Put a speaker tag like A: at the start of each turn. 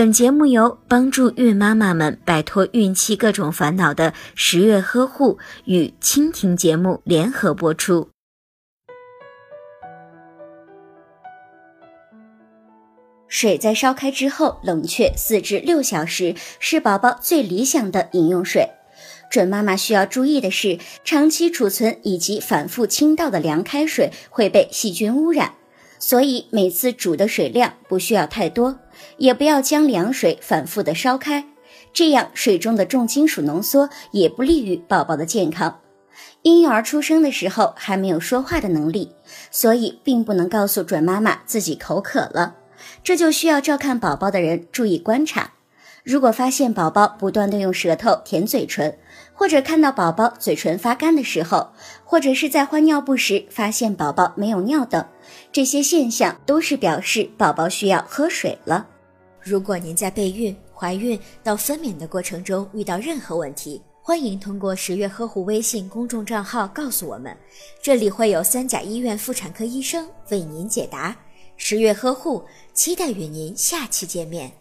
A: 本节目由帮助孕妈妈们摆脱孕期各种烦恼的十月呵护与蜻蜓节目联合播出。水在烧开之后冷却四至六小时是宝宝最理想的饮用水。准妈妈需要注意的是，长期储存以及反复倾倒的凉开水会被细菌污染。所以每次煮的水量不需要太多，也不要将凉水反复的烧开，这样水中的重金属浓缩也不利于宝宝的健康。婴幼儿出生的时候还没有说话的能力，所以并不能告诉准妈妈自己口渴了，这就需要照看宝宝的人注意观察。如果发现宝宝不断的用舌头舔嘴唇，或者看到宝宝嘴唇发干的时候，或者是在换尿布时发现宝宝没有尿等，这些现象都是表示宝宝需要喝水了。
B: 如果您在备孕、怀孕到分娩的过程中遇到任何问题，欢迎通过十月呵护微信公众账号告诉我们，这里会有三甲医院妇产科医生为您解答。十月呵护，期待与您下期见面。